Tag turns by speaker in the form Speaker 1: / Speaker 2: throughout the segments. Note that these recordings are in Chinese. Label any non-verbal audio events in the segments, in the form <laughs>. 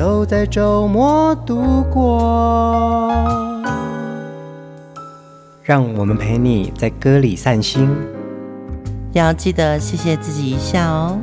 Speaker 1: 都在周末度过，让我们陪你在歌里散心，
Speaker 2: 要记得谢谢自己一下哦。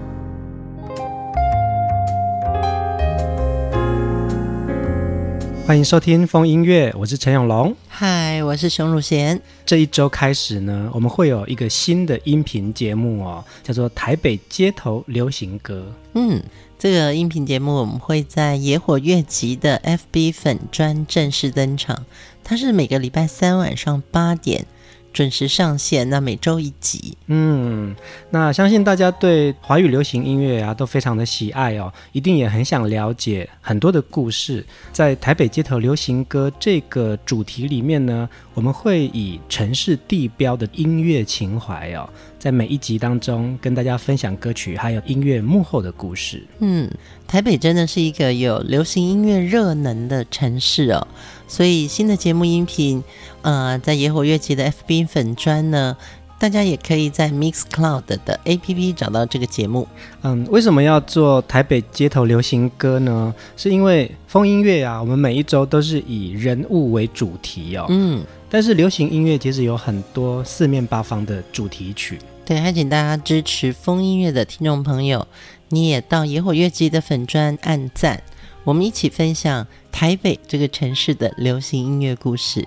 Speaker 1: 欢迎收听风音乐，我是陈永龙。
Speaker 2: 嗨，我是熊汝贤。
Speaker 1: 这一周开始呢，我们会有一个新的音频节目哦，叫做《台北街头流行歌》。
Speaker 2: 嗯，这个音频节目我们会在野火乐集的 FB 粉专正式登场。它是每个礼拜三晚上八点。准时上线，那每周一集。
Speaker 1: 嗯，那相信大家对华语流行音乐啊都非常的喜爱哦，一定也很想了解很多的故事。在台北街头流行歌这个主题里面呢，我们会以城市地标的音乐情怀哦，在每一集当中跟大家分享歌曲还有音乐幕后的故事。
Speaker 2: 嗯，台北真的是一个有流行音乐热能的城市哦。所以新的节目音频，呃，在野火乐集的 FB 粉砖呢，大家也可以在 Mixcloud 的 APP 找到这个节目。
Speaker 1: 嗯，为什么要做台北街头流行歌呢？是因为风音乐啊，我们每一周都是以人物为主题哦。嗯，但是流行音乐其实有很多四面八方的主题曲。
Speaker 2: 对，还请大家支持风音乐的听众朋友，你也到野火乐集的粉专按赞。我们一起分享台北这个城市的流行音乐故事。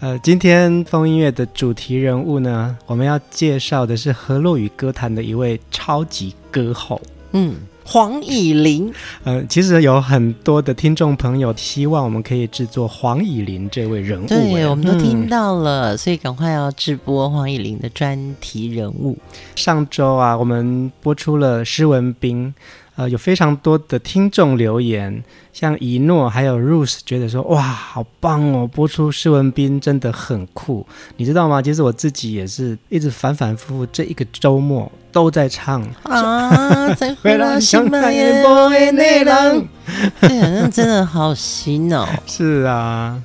Speaker 1: 呃，今天风音乐的主题人物呢，我们要介绍的是河洛语歌坛的一位超级歌后，
Speaker 2: 嗯，黄以玲。
Speaker 1: 呃，其实有很多的听众朋友希望我们可以制作黄以玲这位人物，
Speaker 2: 对，我们都听到了，嗯，所以赶快要直播黄以玲的专题人物。
Speaker 1: 上周啊，我们播出了施文斌。呃，有非常多的听众留言，像一诺还有 Rose 觉得说，哇，好棒哦！播出施文斌真的很酷，你知道吗？其实我自己也是一直反反复复，这一个周末都在唱
Speaker 2: 啊，再回来想那夜波的内容，<laughs> 哎呀，那真的好洗脑！
Speaker 1: 是啊。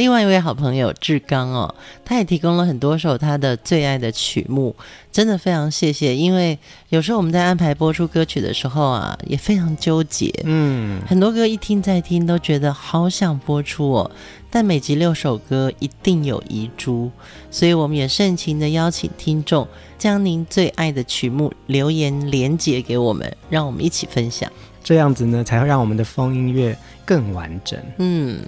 Speaker 2: 另外一位好朋友志刚哦，他也提供了很多首他的最爱的曲目，真的非常谢谢。因为有时候我们在安排播出歌曲的时候啊，也非常纠结。嗯，很多歌一听再听都觉得好想播出哦，但每集六首歌一定有遗珠，所以我们也盛情的邀请听众将您最爱的曲目留言连结给我们，让我们一起分享。
Speaker 1: 这样子呢，才会让我们的风音乐更完整。
Speaker 2: 嗯，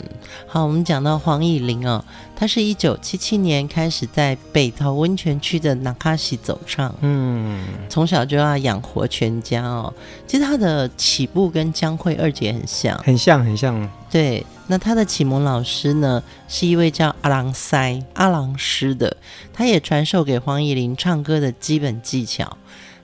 Speaker 2: 好，我们讲到黄以玲哦，她是一九七七年开始在北投温泉区的纳卡西走唱。嗯，从小就要养活全家哦。其实她的起步跟江蕙二姐很像，
Speaker 1: 很像，很像。
Speaker 2: 对，那她的启蒙老师呢，是一位叫阿郎塞阿郎师的，他也传授给黄以玲唱歌的基本技巧。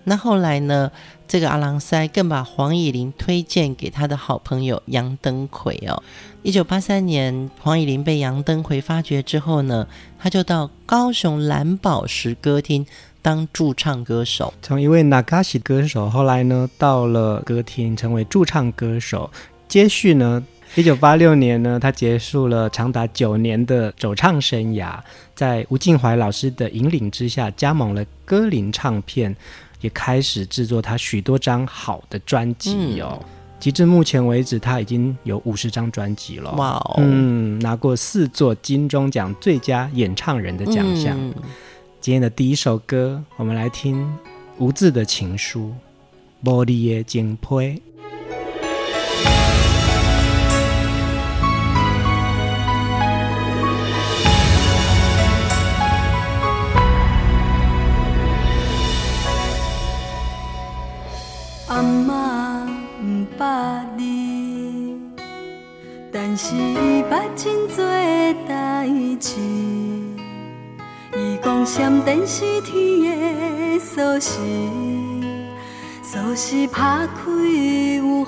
Speaker 2: 那后来呢，这个阿郎塞更把黄以玲推荐给他的好朋友杨登魁哦。一九八三年，黄以玲被杨登魁发掘之后呢，他就到高雄蓝宝石歌厅当驻唱歌手。
Speaker 1: 从一位纳卡西歌手，后来呢，到了歌厅成为驻唱歌手。接续呢，一九八六年呢，他结束了长达九年的走唱生涯，在吴静怀老师的引领之下，加盟了歌林唱片。也开始制作他许多张好的专辑哦，截、嗯、至目前为止，他已经有五十张专辑了。哇哦，嗯，拿过四座金钟奖最佳演唱人的奖项。嗯、今天的第一首歌，我们来听无字的情书，玻璃的金杯。
Speaker 3: 阿嬷毋捌你，但是伊捌真多代志。伊讲闪电是天的锁匙，锁匙拍开有雨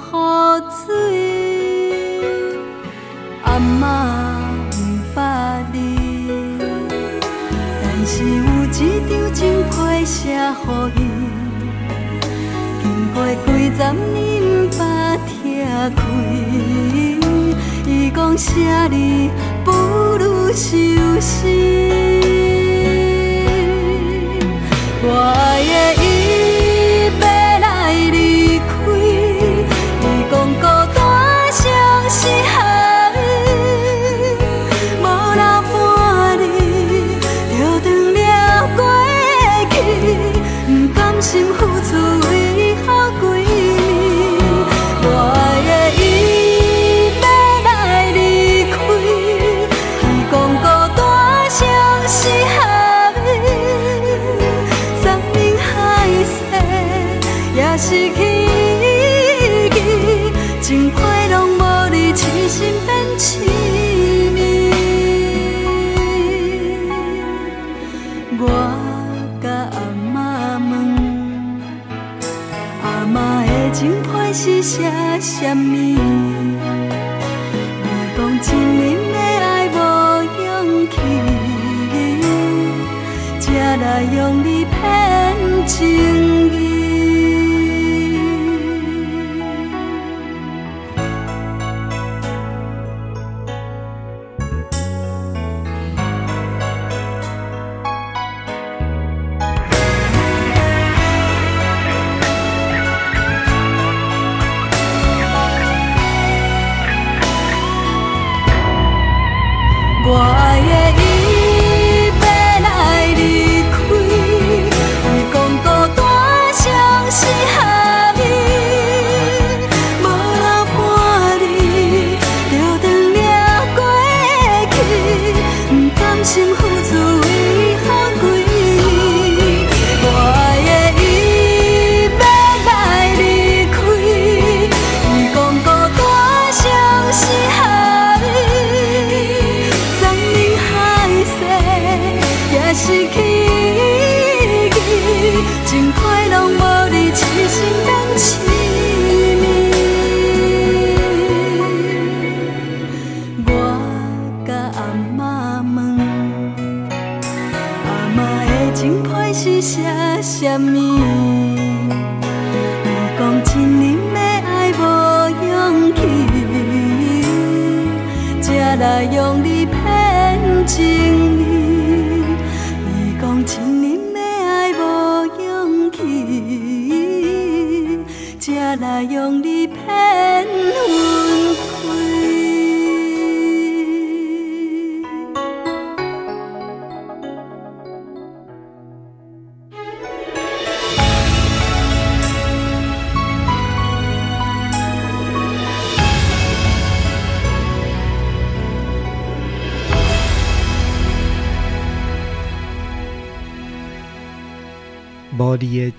Speaker 3: 水。阿嬷毋捌你，但是有一张真皮写予伊。过几十年不拆开，伊讲写字不如收心。我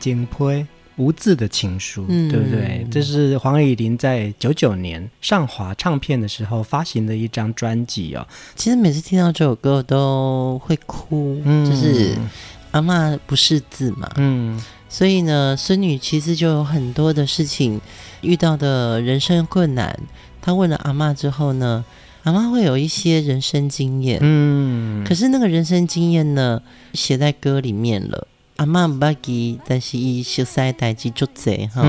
Speaker 1: 无字的情批，无字的情书，
Speaker 2: 嗯
Speaker 1: 对不对？这是黄雨玲在九九年上华唱片的时候发行的一张专辑哦。
Speaker 2: 其实每次听到这首歌，我都会哭，
Speaker 1: 嗯
Speaker 2: 就是阿嬷不识字嘛，
Speaker 1: 嗯
Speaker 2: 所以呢，孙女其实就有很多的事情遇到的人生困难。她问了阿嬷之后呢，阿嬷会有一些人生经验，
Speaker 1: 嗯，
Speaker 2: 可是那个人生经验呢，写在歌里面了。阿妈唔捌记，但是伊熟悉代志足济哈。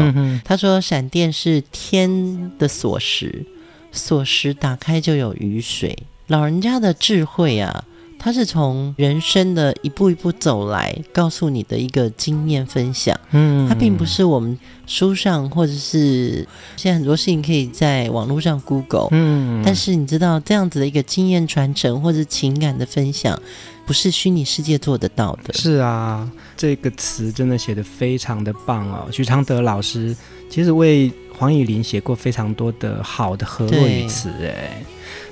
Speaker 2: 他说：“闪电是天的锁匙，锁匙打开就有雨水。老人家的智慧啊，他是从人生的一步一步走来，告诉你的一个经验分享。
Speaker 1: 嗯，
Speaker 2: 它并不是我们书上或者是现在很多事情可以在网络上 Google，
Speaker 1: 嗯，
Speaker 2: 但是你知道这样子的一个经验传承或者情感的分享，不是虚拟世界做得到的。
Speaker 1: 是啊，这个词真的写得非常的棒哦。许常德老师其实为黄以玲写过非常多的好的河洛语词，哎，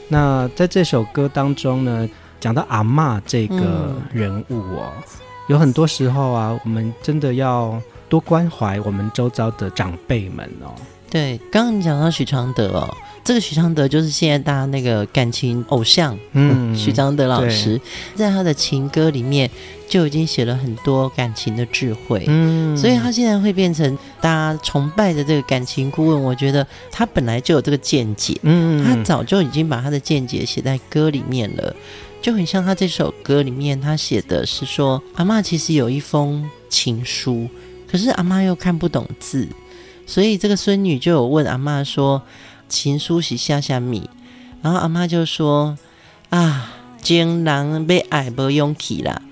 Speaker 1: 那在这首歌当中呢，讲到阿嬷这个人物哦，
Speaker 2: 嗯、
Speaker 1: 有很多时候啊，我们真的要多关怀我们周遭的长辈们哦。
Speaker 2: 对，刚刚你讲到许常德哦，这个许常德就是现在大家那个感情偶像，嗯，<laughs> 许常德老师在他的情歌里面就已经写了很多感情的智慧，嗯，所以他现在会变成大家崇拜的这个感情顾问。我觉得他本来就有这个见解，嗯，他早就已经把他的见解写在歌里面了，就很像他这首歌里面他写的是说，阿嬷其实有一封情书，可是阿嬷又看不懂字。所以这个孙女就有问阿嬷说：“情书是下下米？”然后阿嬷就说：“啊，情人被爱没勇气啦，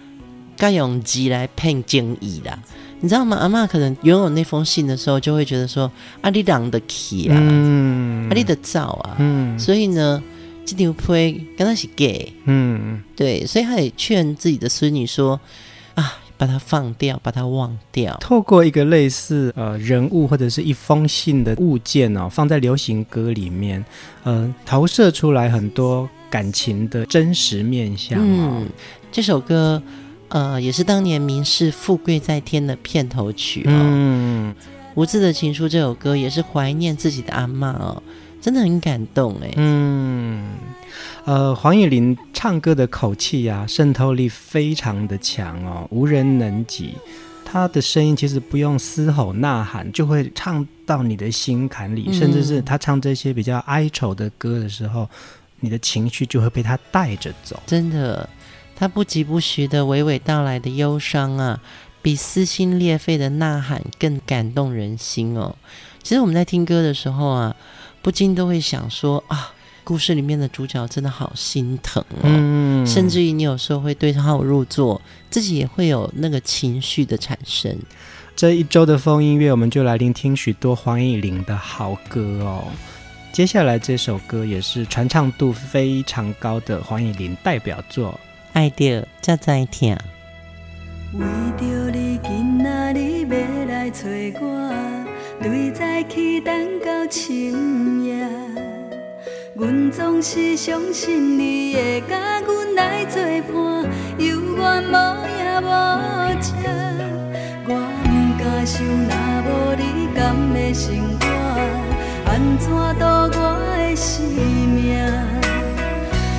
Speaker 2: 该用字来骗情意啦。”你知道吗？阿嬷可能拥有那封信的时候，就会觉得说：“啊，你人的气啊，嗯、啊，你的造啊。嗯”所以呢，这条配跟他是 gay。嗯，对，所以他也劝自己的孙女说：“啊。”把它放掉，把它忘掉。
Speaker 1: 透过一个类似呃人物或者是一封信的物件哦，放在流行歌里面，呃，投射出来很多感情的真实面相。嗯，
Speaker 2: 这首歌呃也是当年名士《富贵在天》的片头曲哦。嗯，无字的情书这首歌也是怀念自己的阿妈哦，真的很感动哎。嗯。
Speaker 1: 呃，黄乙玲唱歌的口气呀、啊，渗透力非常的强哦，无人能及。她的声音其实不用嘶吼呐喊，就会唱到你的心坎里，嗯、甚至是她唱这些比较哀愁的歌的时候，你的情绪就会被她带着走。
Speaker 2: 真的，她不疾不徐的娓娓道来的忧伤啊，比撕心裂肺的呐喊更感动人心哦。其实我们在听歌的时候啊，不禁都会想说啊。故事里面的主角真的好心疼哦，嗯、甚至于你有时候会对号入座，自己也会有那个情绪的产生。
Speaker 1: 这一周的风音乐，我们就来聆听许多黄以玲的好歌哦。接下来这首歌也是传唱度非常高的黄以玲代表作，《
Speaker 2: 爱到才知疼》。
Speaker 3: 为着你今仔日要来找我，对在起等到深夜。阮总是相信你会甲阮来作伴，有缘无影无迹。我毋敢想，若无你甘会生活，安怎度我的生命？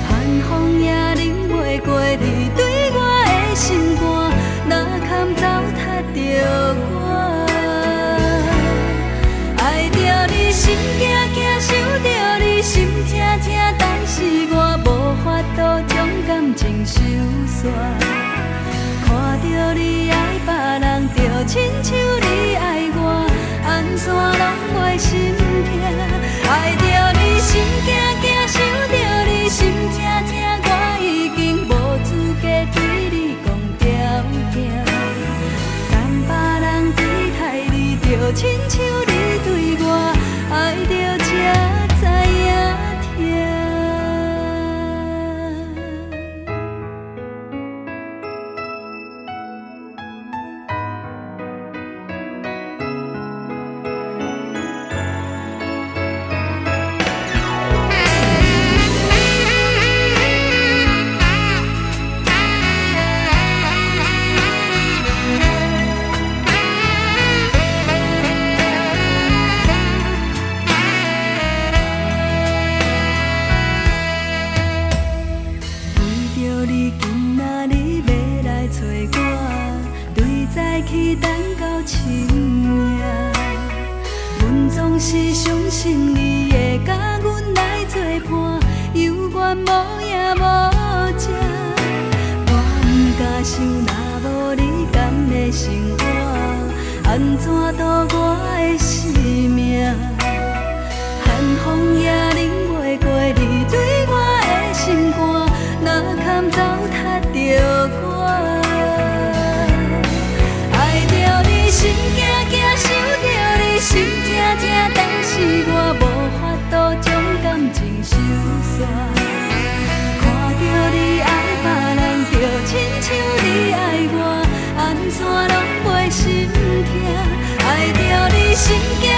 Speaker 3: 寒风也冷袂过你对我的心看着你爱别人，就亲像你爱我，安怎拢袂心痛？爱着你心惊惊，想着你心痛痛，我已经无资格对你讲条件，等别人对待你，就亲 sinking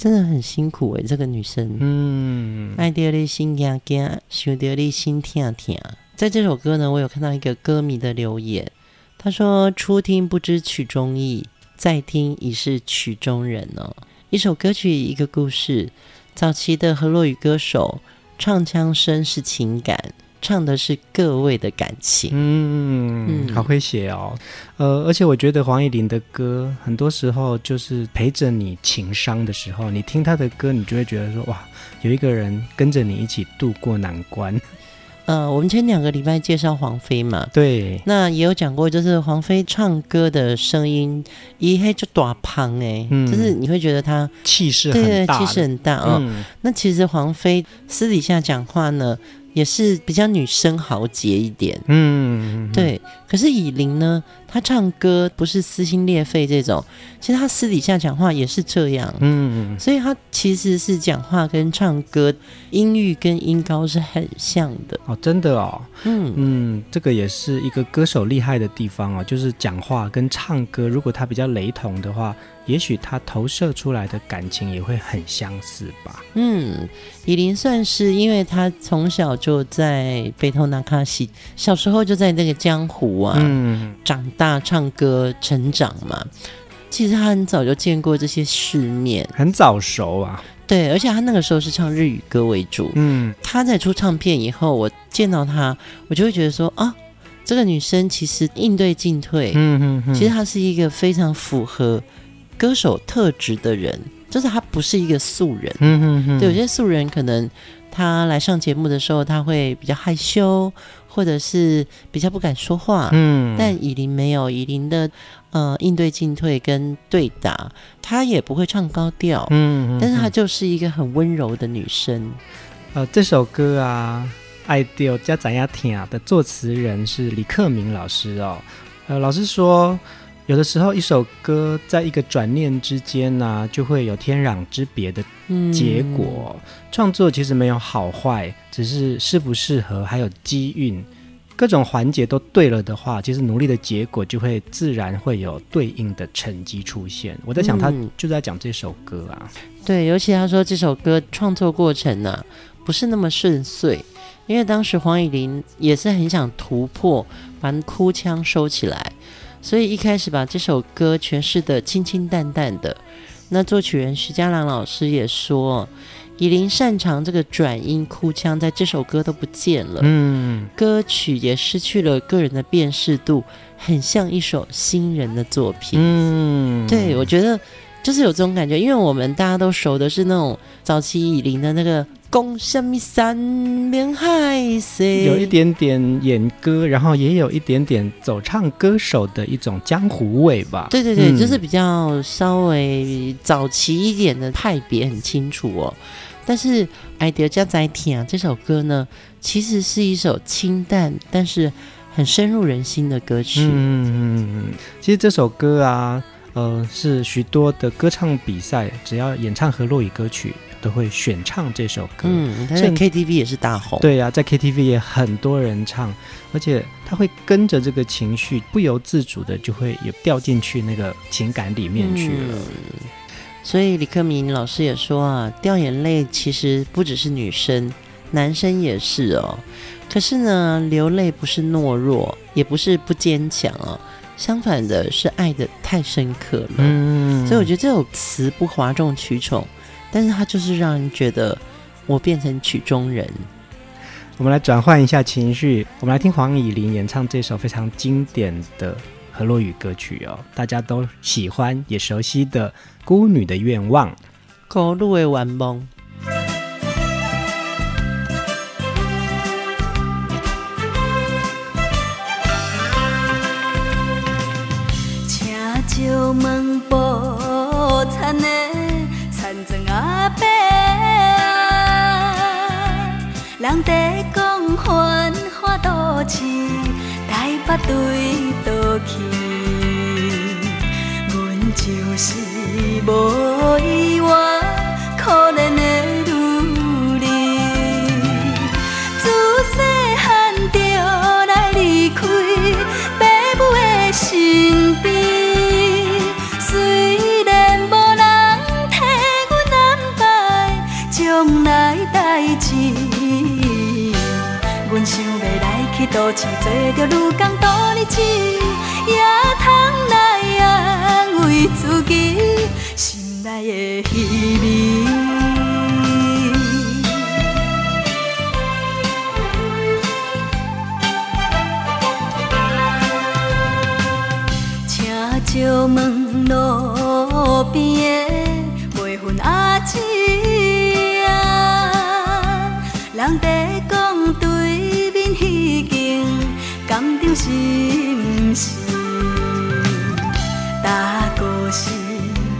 Speaker 2: 真的很辛苦哎，这个女生。
Speaker 1: 嗯，
Speaker 2: 爱到你心惊惊，想到你心痛痛。在这首歌呢，我有看到一个歌迷的留言，他说：“初听不知曲中意，再听已是曲中人哦。”一首歌曲，一个故事。早期的河洛语歌手唱腔声是情感。唱的是各位的感情，
Speaker 1: 嗯，嗯好会写哦，呃，而且我觉得黄乙玲的歌很多时候就是陪着你情伤的时候，你听她的歌，你就会觉得说，哇，有一个人跟着你一起度过难关。
Speaker 2: 呃，我们前两个礼拜介绍黄飞嘛，
Speaker 1: 对，
Speaker 2: 那也有讲过，就是黄飞唱歌的声音一黑就短胖哎，嗯、就是你会觉得她
Speaker 1: 气势很大，
Speaker 2: 气势很大哦。
Speaker 1: 嗯、
Speaker 2: 那其实黄飞私底下讲话呢，也是比较女生豪杰一点，
Speaker 1: 嗯，
Speaker 2: 对。可是以琳呢，她唱歌不是撕心裂肺这种，其实她私底下讲话也是这样，
Speaker 1: 嗯。
Speaker 2: 所以她其实是讲话跟唱歌音域跟音高是很像的
Speaker 1: 哦，真的哦，
Speaker 2: 嗯
Speaker 1: 嗯，这个也是一个歌手厉害的地方哦，就是讲话跟唱歌，如果他比较雷同的话。也许他投射出来的感情也会很相似吧。
Speaker 2: 嗯，以琳算是，因为他从小就在北投纳卡西，小时候就在那个江湖啊，
Speaker 1: 嗯，
Speaker 2: 长大唱歌成长嘛。其实他很早就见过这些世面，
Speaker 1: 很早熟啊。
Speaker 2: 对，而且他那个时候是唱日语歌为主。
Speaker 1: 嗯，
Speaker 2: 他在出唱片以后，我见到他，我就会觉得说啊，这个女生其实应对进退，
Speaker 1: 嗯嗯嗯，
Speaker 2: 其实她是一个非常符合。歌手特质的人，就是她不是一个素人。
Speaker 1: 嗯嗯嗯，
Speaker 2: 对，有些素人可能他来上节目的时候，他会比较害羞，或者是比较不敢说话。
Speaker 1: 嗯，
Speaker 2: 但以琳没有，以琳的呃应对进退跟对打，她也不会唱高调。
Speaker 1: 嗯，嗯，
Speaker 2: 但是她就是一个很温柔的女生。
Speaker 1: 呃，这首歌啊，《爱到才知影疼》的作词人是李克明老师哦。呃，老师说。有的时候，一首歌在一个转念之间呢、啊，就会有天壤之别的结果。嗯、创作其实没有好坏，只是适不适合，还有机运，各种环节都对了的话，其实努力的结果就会自然会有对应的成绩出现。我在想，他就在讲这首歌啊。
Speaker 2: 嗯、对，尤其他说这首歌创作过程呢、啊，不是那么顺遂，因为当时黄以玲也是很想突破，把哭腔收起来。所以一开始把这首歌诠释的清清淡淡的，那作曲人徐佳朗老师也说，以琳擅长这个转音哭腔，在这首歌都不见了，
Speaker 1: 嗯，
Speaker 2: 歌曲也失去了个人的辨识度，很像一首新人的作品，
Speaker 1: 嗯，
Speaker 2: 对，我觉得就是有这种感觉，因为我们大家都熟的是那种早期以琳的那个。共什么山盟海誓，
Speaker 1: 有一点点演歌，然后也有一点点走唱歌手的一种江湖味吧。
Speaker 2: 对对对，
Speaker 1: 嗯、
Speaker 2: 就是比较稍微早期一点的派别很清楚哦。但是《爱到才知疼》这首歌呢，其实是一首清淡但是很深入人心的歌曲。
Speaker 1: 嗯嗯嗯，其实这首歌啊，呃，是许多的歌唱比赛，只要演唱和落语歌曲。都会选唱这首歌，
Speaker 2: 嗯，他在 KTV 也是大红，
Speaker 1: 对呀、啊，在 KTV 也很多人唱，而且他会跟着这个情绪，不由自主的就会也掉进去那个情感里面去了。
Speaker 2: 嗯、所以李克明老师也说啊，掉眼泪其实不只是女生，男生也是哦。可是呢，流泪不是懦弱，也不是不坚强哦，相反的是爱的太深刻了。
Speaker 1: 嗯，
Speaker 2: 所以我觉得这首词不哗众取宠。但是它就是让人觉得我变成曲中人。
Speaker 1: 我们来转换一下情绪，我们来听黄以玲演唱这首非常经典的河洛语歌曲哦，大家都喜欢也熟悉的《孤女的愿望》。
Speaker 2: 孤女的愿望。
Speaker 3: 请借问无田的。人在讲繁华都市，台北对倒去，阮就是无意愿，都市做着女工独日子，也通来安慰自己心内的稀微。请问路边的卖粉阿姊啊，人在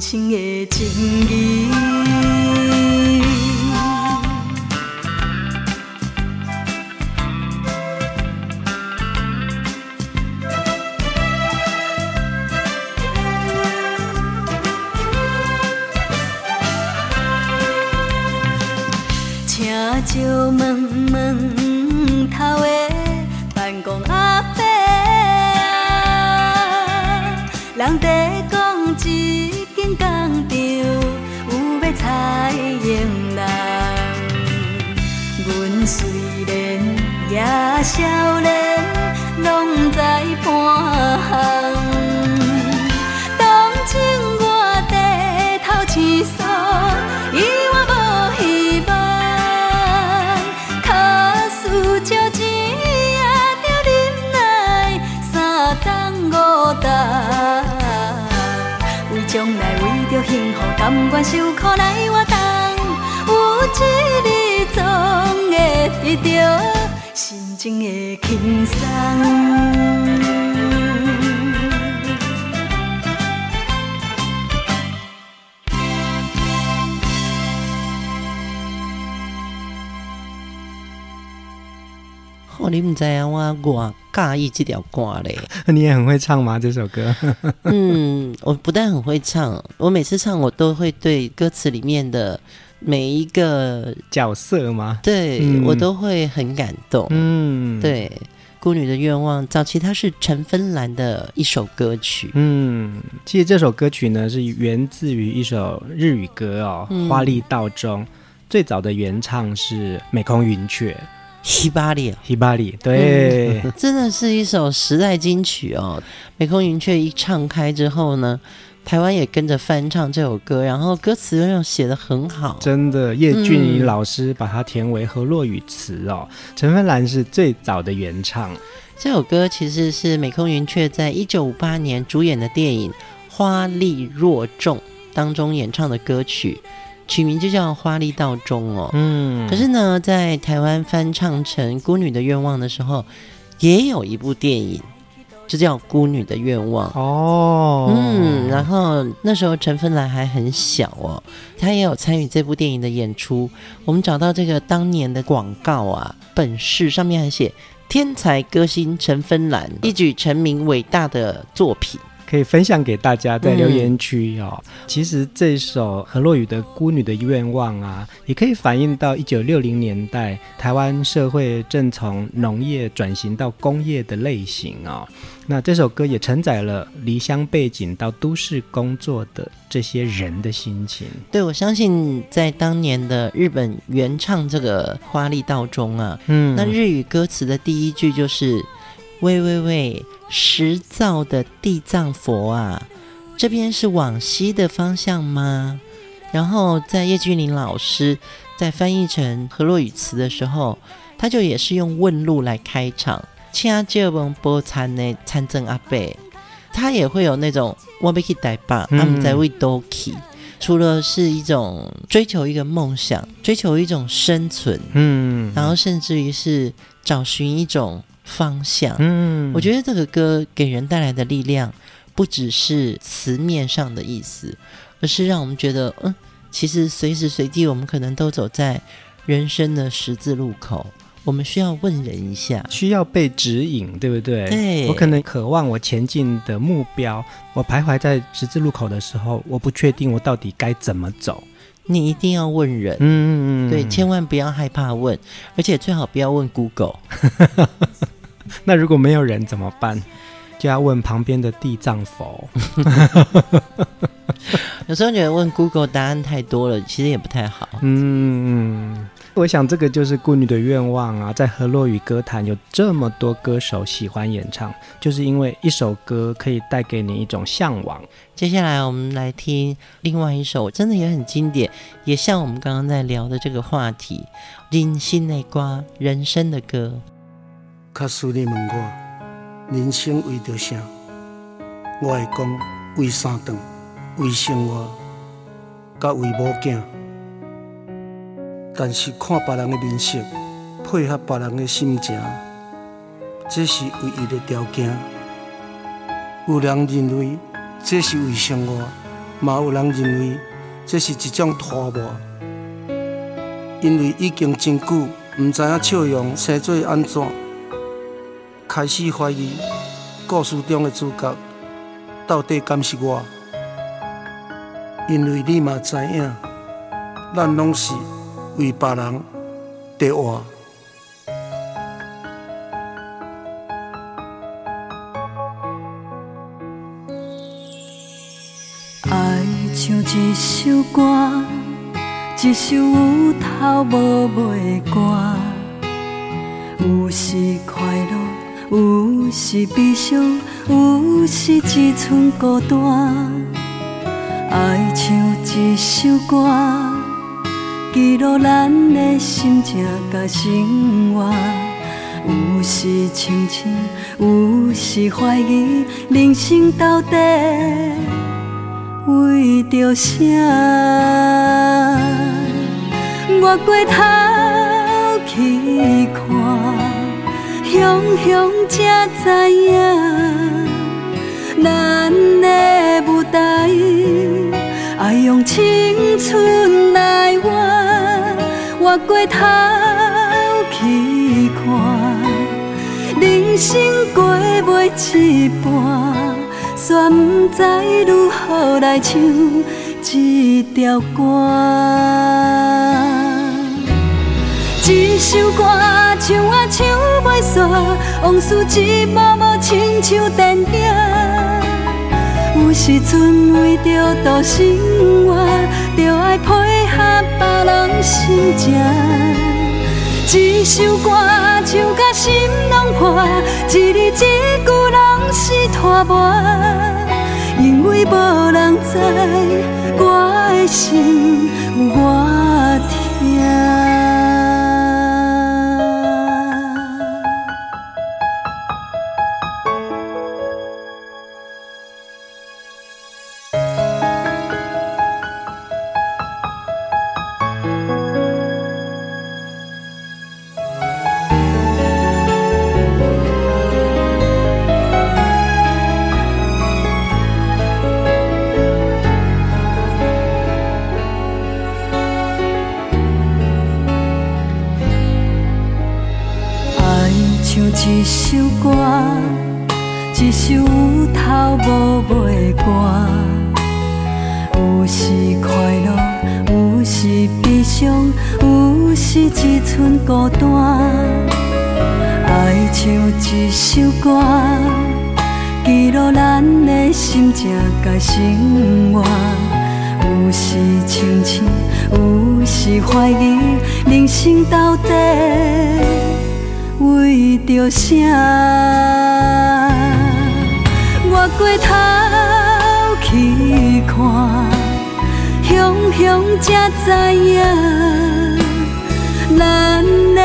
Speaker 3: 生的情意，受苦来活动，有一日总会得到心。情的轻
Speaker 2: 松。你唔知啊，我我介意这条歌嘞。
Speaker 1: 你也很会唱吗？这首歌？
Speaker 2: 嗯，我不但很会唱，我每次唱我都会对歌词里面的。每一个
Speaker 1: 角色吗？
Speaker 2: 对、嗯、我都会很感动。嗯，对，《孤女的愿望》早期它是陈芬兰的一首歌曲。
Speaker 1: 嗯，其实这首歌曲呢是源自于一首日语歌哦，嗯《花丽道中》。最早的原唱是美空云雀
Speaker 2: ，Hibari，Hibari，
Speaker 1: 对、
Speaker 2: 嗯，真的是一首时代金曲哦。美空云雀一唱开之后呢，台湾也跟着翻唱这首歌，然后歌词又写得很好，
Speaker 1: 真的。叶俊仪老师把它填为和洛语词哦，陈芬兰是最早的原唱。
Speaker 2: 这首歌其实是美空云雀在一九五八年主演的电影《花丽若众》当中演唱的歌曲，曲名就叫《花丽道中》哦。嗯，可是呢，在台湾翻唱成《孤女的愿望》的时候，也有一部电影。就叫《孤女的愿望》哦，嗯，然后那时候陈芬兰还很小哦，她也有参与这部电影的演出。我们找到这个当年的广告啊，本事上面还写“天才歌星陈芬兰一举成名伟大的作品”。
Speaker 1: 可以分享给大家，在留言区哦。嗯、其实这首河洛语的《孤女的愿望》啊，也可以反映到一九六零年代台湾社会正从农业转型到工业的类型哦。那这首歌也承载了离乡背景到都市工作的这些人的心情。
Speaker 2: 对，我相信在当年的日本原唱这个《花丽道中》啊，嗯，那日语歌词的第一句就是。喂喂喂，石造的地藏佛啊，这边是往西的方向吗？然后在叶君林老师在翻译成河洛语词的时候，他就也是用问路来开场。请借问波参的参政阿伯，他也会有那种我要去台北，他们在为都去。除了是一种追求一个梦想，追求一种生存，嗯，然后甚至于是找寻一种。方向，嗯，我觉得这个歌给人带来的力量，不只是词面上的意思，而是让我们觉得，嗯，其实随时随地我们可能都走在人生的十字路口，我们需要问人一下，
Speaker 1: 需要被指引，对不对？
Speaker 2: 对，
Speaker 1: 我可能渴望我前进的目标，我徘徊在十字路口的时候，我不确定我到底该怎么走。
Speaker 2: 你一定要问人，嗯嗯嗯，对，千万不要害怕问，而且最好不要问 Google。<laughs> <laughs>
Speaker 1: 那如果没有人怎么办？就要问旁边的地藏佛。<laughs>
Speaker 2: 有时候觉得问 Google 答案太多了，其实也不太好。
Speaker 1: 嗯嗯，我想这个就是孤女的愿望啊，在河洛语歌坛有这么多歌手喜欢演唱，就是因为一首歌可以带给你一种向往。
Speaker 2: 接下来我们来听另外一首，真的也很经典，也像我们刚刚在聊的这个话题，人心内瓜，人生的歌。
Speaker 4: 假使你问我，人生为着啥？我会讲为三顿，为生活，甲为某囝。但是看别人的面色，配合别人的心情，这是唯一的条件。有人认为这是为生活，嘛有人认为这是一种拖磨。因为已经真久，唔知影笑容生做安怎。开始怀疑故事中的主角到底敢是我，因为你嘛知影，咱拢是为别人在活。
Speaker 3: 爱像一首歌，一首有头无尾的歌，有时快乐。有时悲伤，有时只剩孤单。爱像一首歌，记录咱的心情甲生活。有时清醒，有时怀疑，人生到底为着啥？我回头去看。想想才知影，咱的舞台爱用青春来换。我回头去看，人生过尾一半，煞不知如何来唱这条歌。一首歌唱啊唱袂煞，往事一幕幕亲像电影。有时阵为着度生活，着爱配合别人心情。一首歌唱甲心拢破，一字一句拢是拖磨，因为无人知我的心有我有时只剩孤单，爱像一首歌，记录咱的心境甲生活。有时庆幸，有时怀疑，人生到底为着啥？我回头去看。雄雄才知影，咱的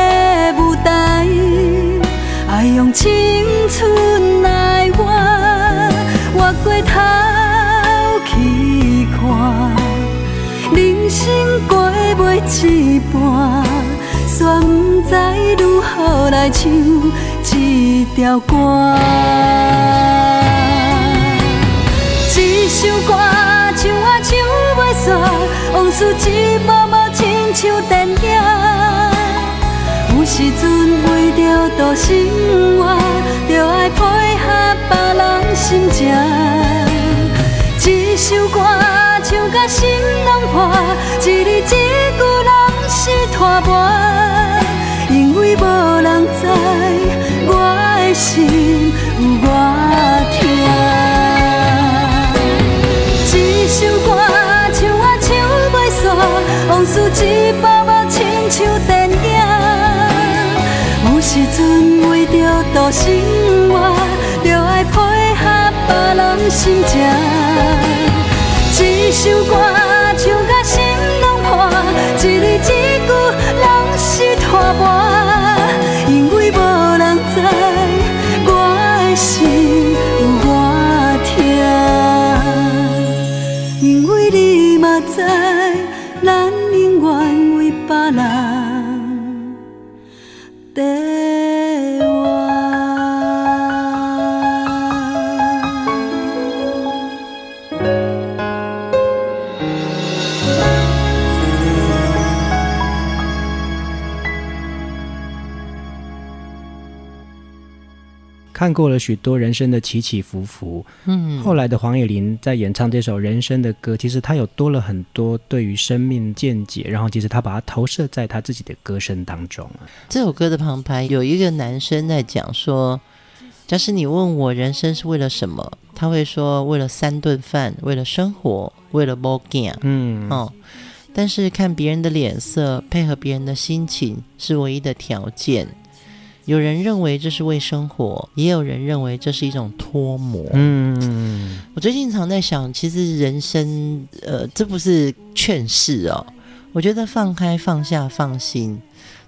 Speaker 3: 舞台爱用青春来换。我回头去看。人生过袂一半，煞不知如何来唱这条歌。一首歌唱啊唱袂煞，往事一幕幕亲像电影。有时阵。生活，就爱配合别人心情。一首歌唱甲心拢破，一字一句拢是拖磨，因为无人知我的心有偌有时阵为着度生活，就爱配合别人心情。一首歌唱到心拢破，一字一句拢是拖磨，
Speaker 1: 看过了许多人生的起起伏伏，嗯，后来的黄野玲在演唱这首人生的歌，其实他有多了很多对于生命见解，然后其实他把它投射在他自己的歌声当中。
Speaker 2: 这首歌的旁白有一个男生在讲说，假使你问我人生是为了什么，他会说为了三顿饭，为了生活，为了某件，嗯。哦，但是看别人的脸色，配合别人的心情是唯一的条件。有人认为这是为生活，也有人认为这是一种脱模。嗯，我最近常在想，其实人生，呃，这不是劝世哦。我觉得放开、放下、放心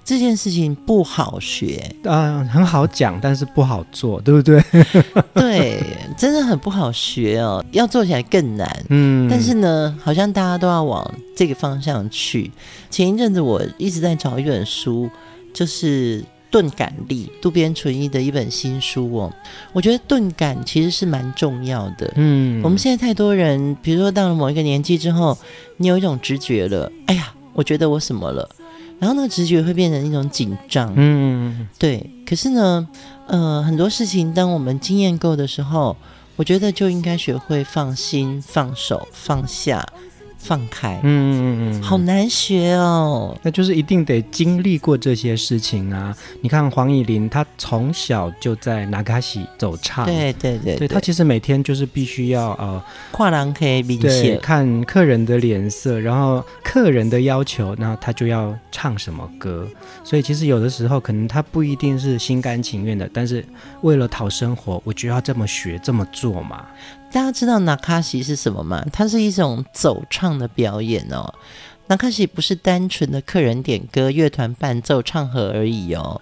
Speaker 2: 这件事情不好学
Speaker 1: 啊，很好讲，但是不好做，对不对？<laughs>
Speaker 2: 对，真的很不好学哦，要做起来更难。嗯，但是呢，好像大家都要往这个方向去。前一阵子我一直在找一本书，就是。钝感力，渡边淳一的一本新书哦，我觉得钝感其实是蛮重要的。嗯，我们现在太多人，比如说到了某一个年纪之后，你有一种直觉了，哎呀，我觉得我什么了，然后那个直觉会变成一种紧张。嗯，对。可是呢，呃，很多事情当我们经验够的时候，我觉得就应该学会放心、放手、放下。放开，嗯嗯嗯，好难学哦。
Speaker 1: 那就是一定得经历过这些事情啊。你看黄以玲，她从小就在拿卡西走唱，
Speaker 2: 对对对，
Speaker 1: 对，她其实每天就是必须要呃
Speaker 2: 跨栏可以明显
Speaker 1: 看客人的脸色，然后客人的要求，那她就要唱什么歌。所以其实有的时候可能她不一定是心甘情愿的，但是为了讨生活，我就要这么学这么做嘛。
Speaker 2: 大家知道那卡西是什么吗？它是一种走唱的表演哦。那卡西不是单纯的客人点歌、乐团伴奏、唱和而已哦。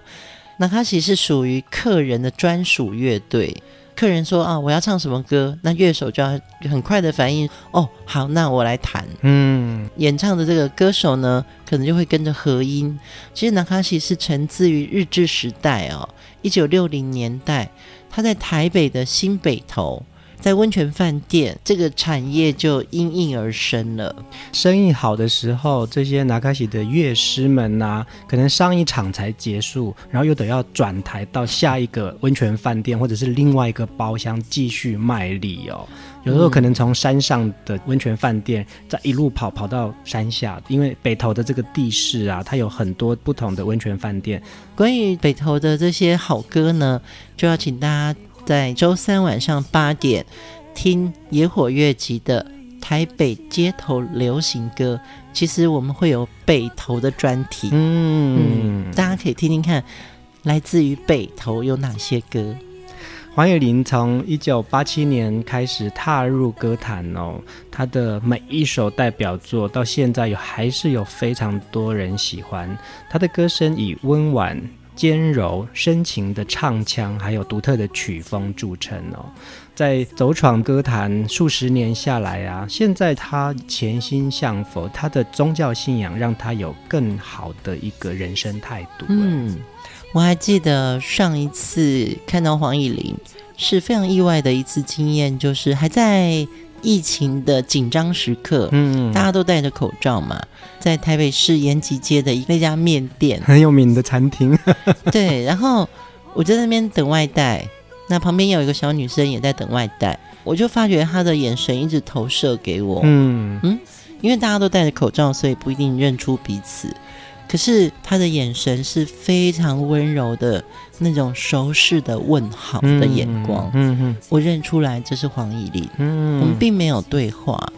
Speaker 2: 那卡西是属于客人的专属乐队。客人说啊，我要唱什么歌，那乐手就要很快的反应。哦，好，那我来弹。嗯，演唱的这个歌手呢，可能就会跟着合音。其实那卡西是承自于日治时代哦，一九六零年代，他在台北的新北投。在温泉饭店，这个产业就应运而生了。
Speaker 1: 生意好的时候，这些那卡西的乐师们呐、啊，可能上一场才结束，然后又得要转台到下一个温泉饭店，或者是另外一个包厢继续卖力哦。有时候可能从山上的温泉饭店再一路跑跑到山下，因为北投的这个地势啊，它有很多不同的温泉饭店。
Speaker 2: 关于北投的这些好歌呢，就要请大家。在周三晚上八点，听野火乐集的台北街头流行歌。其实我们会有北投的专题，嗯，嗯，大家可以听听看，来自于北投有哪些歌。
Speaker 1: 黄雨玲从一九八七年开始踏入歌坛哦，她的每一首代表作到现在有还是有非常多人喜欢。她的歌声以温婉。坚柔深情的唱腔，还有独特的曲风著称哦。在走闯歌坛数十年下来啊，现在他潜心向佛，他的宗教信仰让他有更好的一个人生态度。
Speaker 2: 嗯，我还记得上一次看到黄以玲是非常意外的一次经验，就是还在。疫情的紧张时刻，嗯，大家都戴着口罩嘛，在台北市延吉街的一那家面店，
Speaker 1: 很有名的餐厅，<laughs>
Speaker 2: 对。然后我在那边等外带，那旁边有一个小女生也在等外带，我就发觉她的眼神一直投射给我。
Speaker 1: 嗯
Speaker 2: 嗯，因为大家都戴着口罩，所以不一定认出彼此。可是他的眼神是非常温柔的那种熟识的问好的眼光。
Speaker 1: 嗯嗯
Speaker 2: 我认出来这是黄以玲。
Speaker 1: 嗯，
Speaker 2: 我们并没有对话，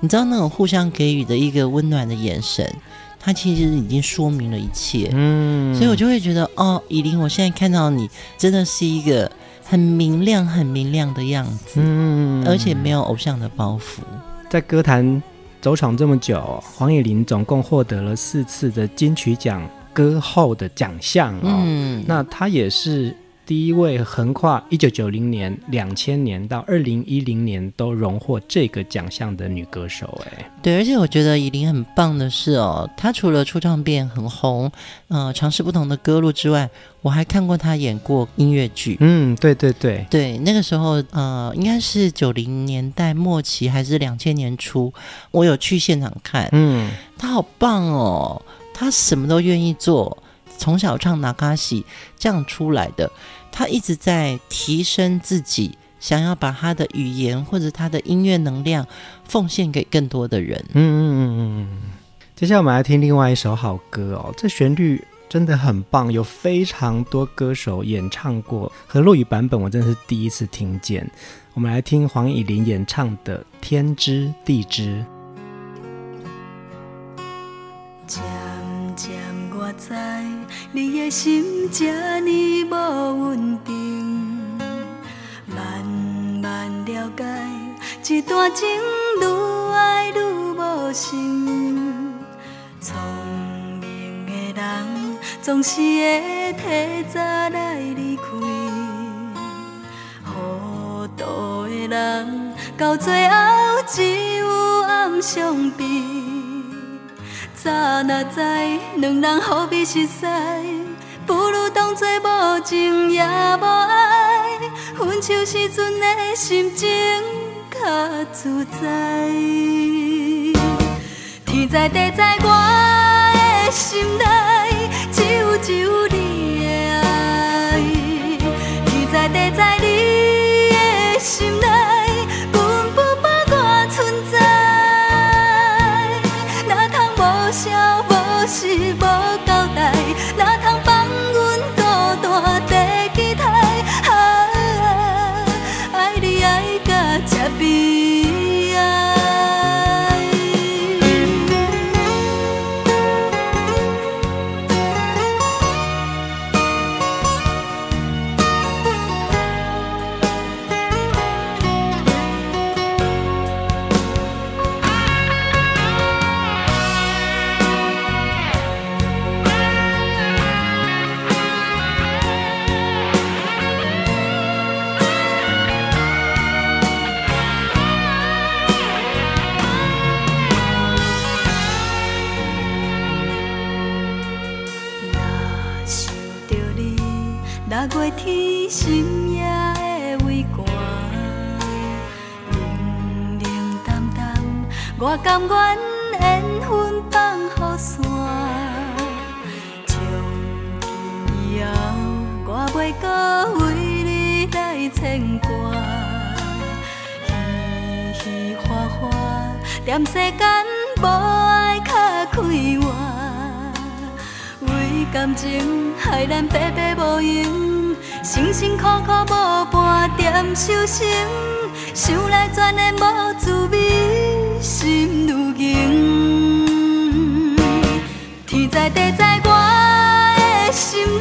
Speaker 2: 你知道那种互相给予的一个温暖的眼神，它其实已经说明了一切。
Speaker 1: 嗯，
Speaker 2: 所以我就会觉得，哦，以玲，我现在看到你，真的是一个很明亮、很明亮的样子，
Speaker 1: 嗯，
Speaker 2: 而且没有偶像的包袱。
Speaker 1: 在歌坛走场这么久，黄以玲总共获得了四次的金曲奖歌后的奖项哦。
Speaker 2: 嗯，
Speaker 1: 那她也是第一位横跨一九九零年、两千年到二零一零年都荣获这个奖项的女歌手。哎，
Speaker 2: 对，而且我觉得以琳很棒的是哦，她除了出唱片很红，呃，尝试不同的歌路之外，我还看过她演过音乐剧。
Speaker 1: 嗯，对对对，
Speaker 2: 对，那个时候呃，应该是九零年代末期还是两千年初，我有去现场看。
Speaker 1: 嗯，
Speaker 2: 她好棒哦，她什么都愿意做，从小唱拿卡西这样出来的，她一直在提升自己，想要把他的语言或者他的音乐能量奉献给更多的人。
Speaker 1: 嗯嗯嗯嗯嗯。接下来我们来听另外一首好歌哦，这旋律真的很棒，有非常多歌手演唱过，和落雨版本我真的是第一次听见。我们来听黄以玲演唱的《天知地知》。
Speaker 3: 渐渐我知，你的心这呢无稳定，慢慢了解，一段情愈爱愈无心。聪明的人总是会提早来离开，糊涂的人到最后只有暗伤悲。早若知两人何必熟悉，不如当作无情也无爱，分手时阵的心情较自在。天在地在我的心内只有只有你月天，深夜的微寒，冷冷淡淡，我甘愿缘分放雨伞。从今以后，我袂搁为你来牵挂，嘻嘻哈哈，踮世间无爱较快活。为感情害咱白白无用，辛辛苦苦无半点收成，想来全然无滋味，心愈凝。天在
Speaker 5: 地在
Speaker 3: 我的心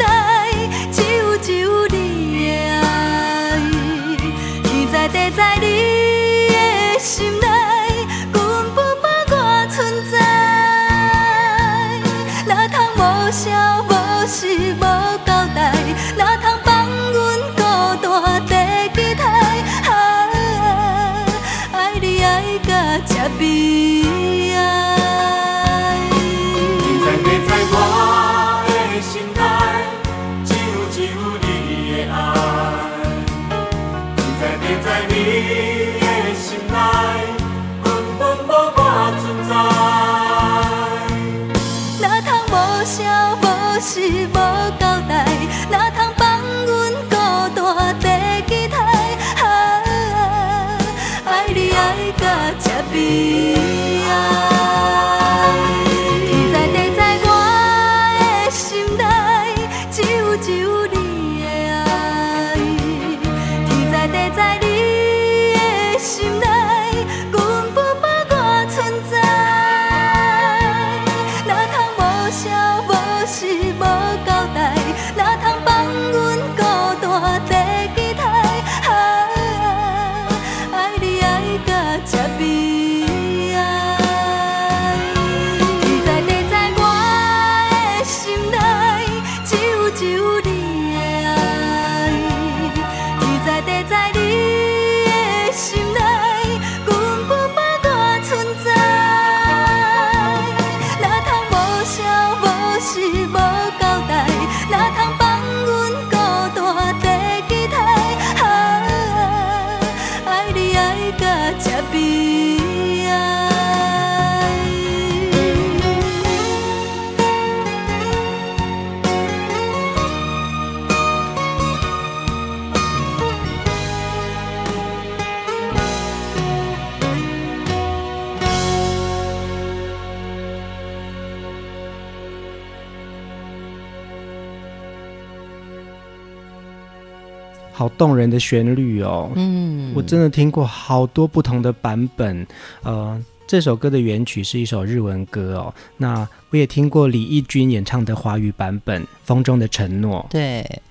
Speaker 1: 好动人的旋律哦。
Speaker 2: 嗯，
Speaker 1: 我真的听过好多不同的版本。呃，这首歌的原曲是一首日文歌哦。那我也听过李翊君演唱的华语版本《风中的承诺》，
Speaker 2: 对，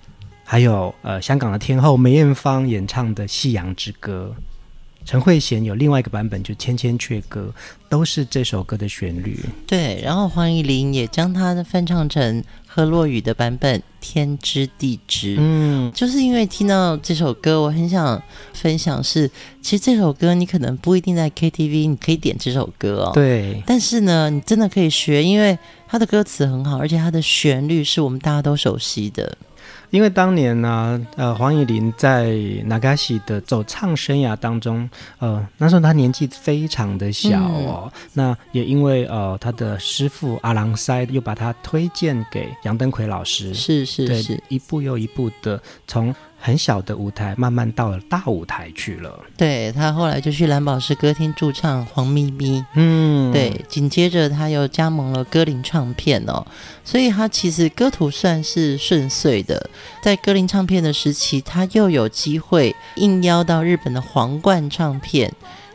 Speaker 1: 还有呃香港的天后梅艳芳演唱的《夕阳之歌》。陈慧娴有另外一个版本，就《千千阙歌》，都是这首歌的旋律。
Speaker 2: 对，然后黄义玲也将它翻唱成何洛雨的版本《天知地知》。
Speaker 1: 嗯，
Speaker 2: 就是因为听到这首歌，我很想分享是，其实这首歌你可能不一定在 KTV 你可以点这首歌哦。
Speaker 1: 对。
Speaker 2: 但是呢，你真的可以学，因为它的歌词很好，而且它的旋律是我们大家都熟悉的。
Speaker 1: 因为当年呢，呃，黄以玲在那嘎西的走唱生涯当中，呃，那时候她年纪非常的小哦。嗯、那也因为呃，她的师傅阿郎塞又把她推荐给杨登魁老师，
Speaker 2: 是是是，
Speaker 1: 是，一步又一步的从很小的舞台慢慢到了大舞台去了。
Speaker 2: 对，他后来就去蓝宝石歌厅驻唱黄咪咪，
Speaker 1: 嗯，
Speaker 2: 对，紧接着他又加盟了歌林唱片哦，所以他其实歌途算是顺遂的。在歌林唱片的时期，他又有机会应邀到日本的皇冠唱片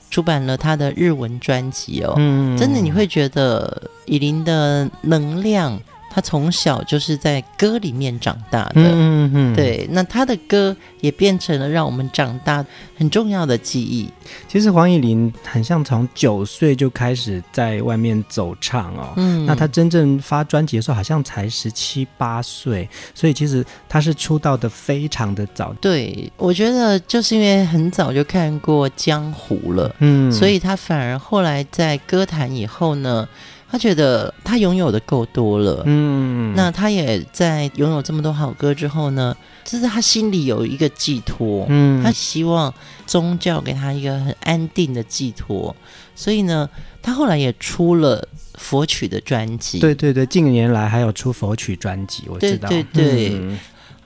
Speaker 2: 出版了他的日文专辑哦。嗯，真的你会觉得以琳的能量。他从小就是在歌里面长大的，嗯嗯，对，那他的歌也变成了让我们长大很重要的记忆。
Speaker 1: 其实黄以玲很像从九岁就开始在外面走唱哦，嗯，那他真正发专辑的时候好像才十七八岁，所以其实他是出道的非常的早。
Speaker 2: 对，我觉得就是因为很早就看过江湖了，嗯，所以他反而后来在歌坛以后呢。他觉得他拥有的够多了，嗯，那他也在拥有这么多好歌之后呢，就是他心里有一个寄托，嗯，他希望宗教给他一个很安定的寄托，所以呢，他后来也出了佛曲的专辑，
Speaker 1: 对对对，近年来还有出佛曲专辑，我知道，
Speaker 2: 对对对，嗯，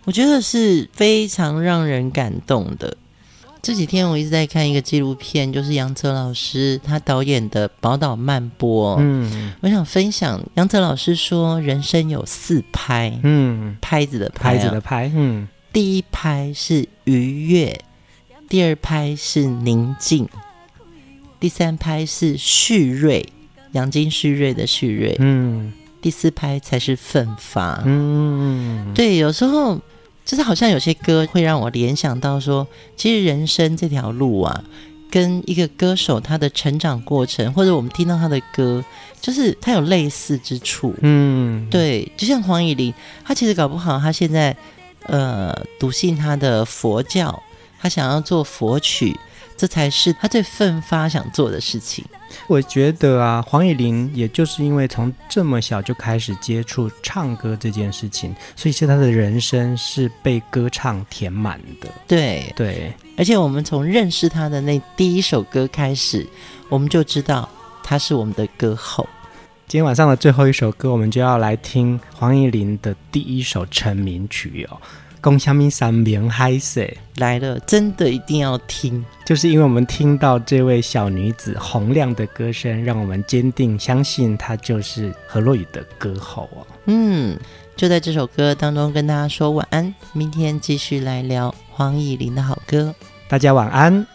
Speaker 2: 我觉得是非常让人感动的。这几天我一直在看一个纪录片，就是杨哲老师他导演的《宝岛漫播》。嗯，我想分享杨哲老师说，人生有四拍，嗯，拍子的拍，啊，
Speaker 1: 拍子的拍，嗯，
Speaker 2: 第一拍是愉悦，第二拍是宁静，第三拍是旭锐，养精蓄锐的旭锐，嗯，第四拍才是奋发，嗯，对，有时候。就是好像有些歌会让我联想到说，其实人生这条路啊，跟一个歌手他的成长过程，或者我们听到他的歌，就是他有类似之处。嗯，对，就像黄以玲，他其实搞不好他现在呃笃信他的佛教，他想要做佛曲，这才是他最奋发想做的事情。
Speaker 1: 我觉得啊，黄以玲也就是因为从这么小就开始接触唱歌这件事情，所以其实他的人生是被歌唱填满的。
Speaker 2: 对
Speaker 1: 对，
Speaker 2: 而且我们从认识他的那第一首歌开始，我们就知道他是我们的歌后。
Speaker 1: 今天晚上的最后一首歌，我们就要来听黄以玲的第一首成名曲哦。公虾米三明海水
Speaker 2: 来了，真的一定要听，
Speaker 1: 就是因为我们听到这位小女子洪亮的歌声，让我们坚定相信她就是何洛雨的歌喉哦。
Speaker 2: 嗯，就在这首歌当中跟大家说晚安，明天继续来聊黄以玲的好歌，
Speaker 1: 大家晚安。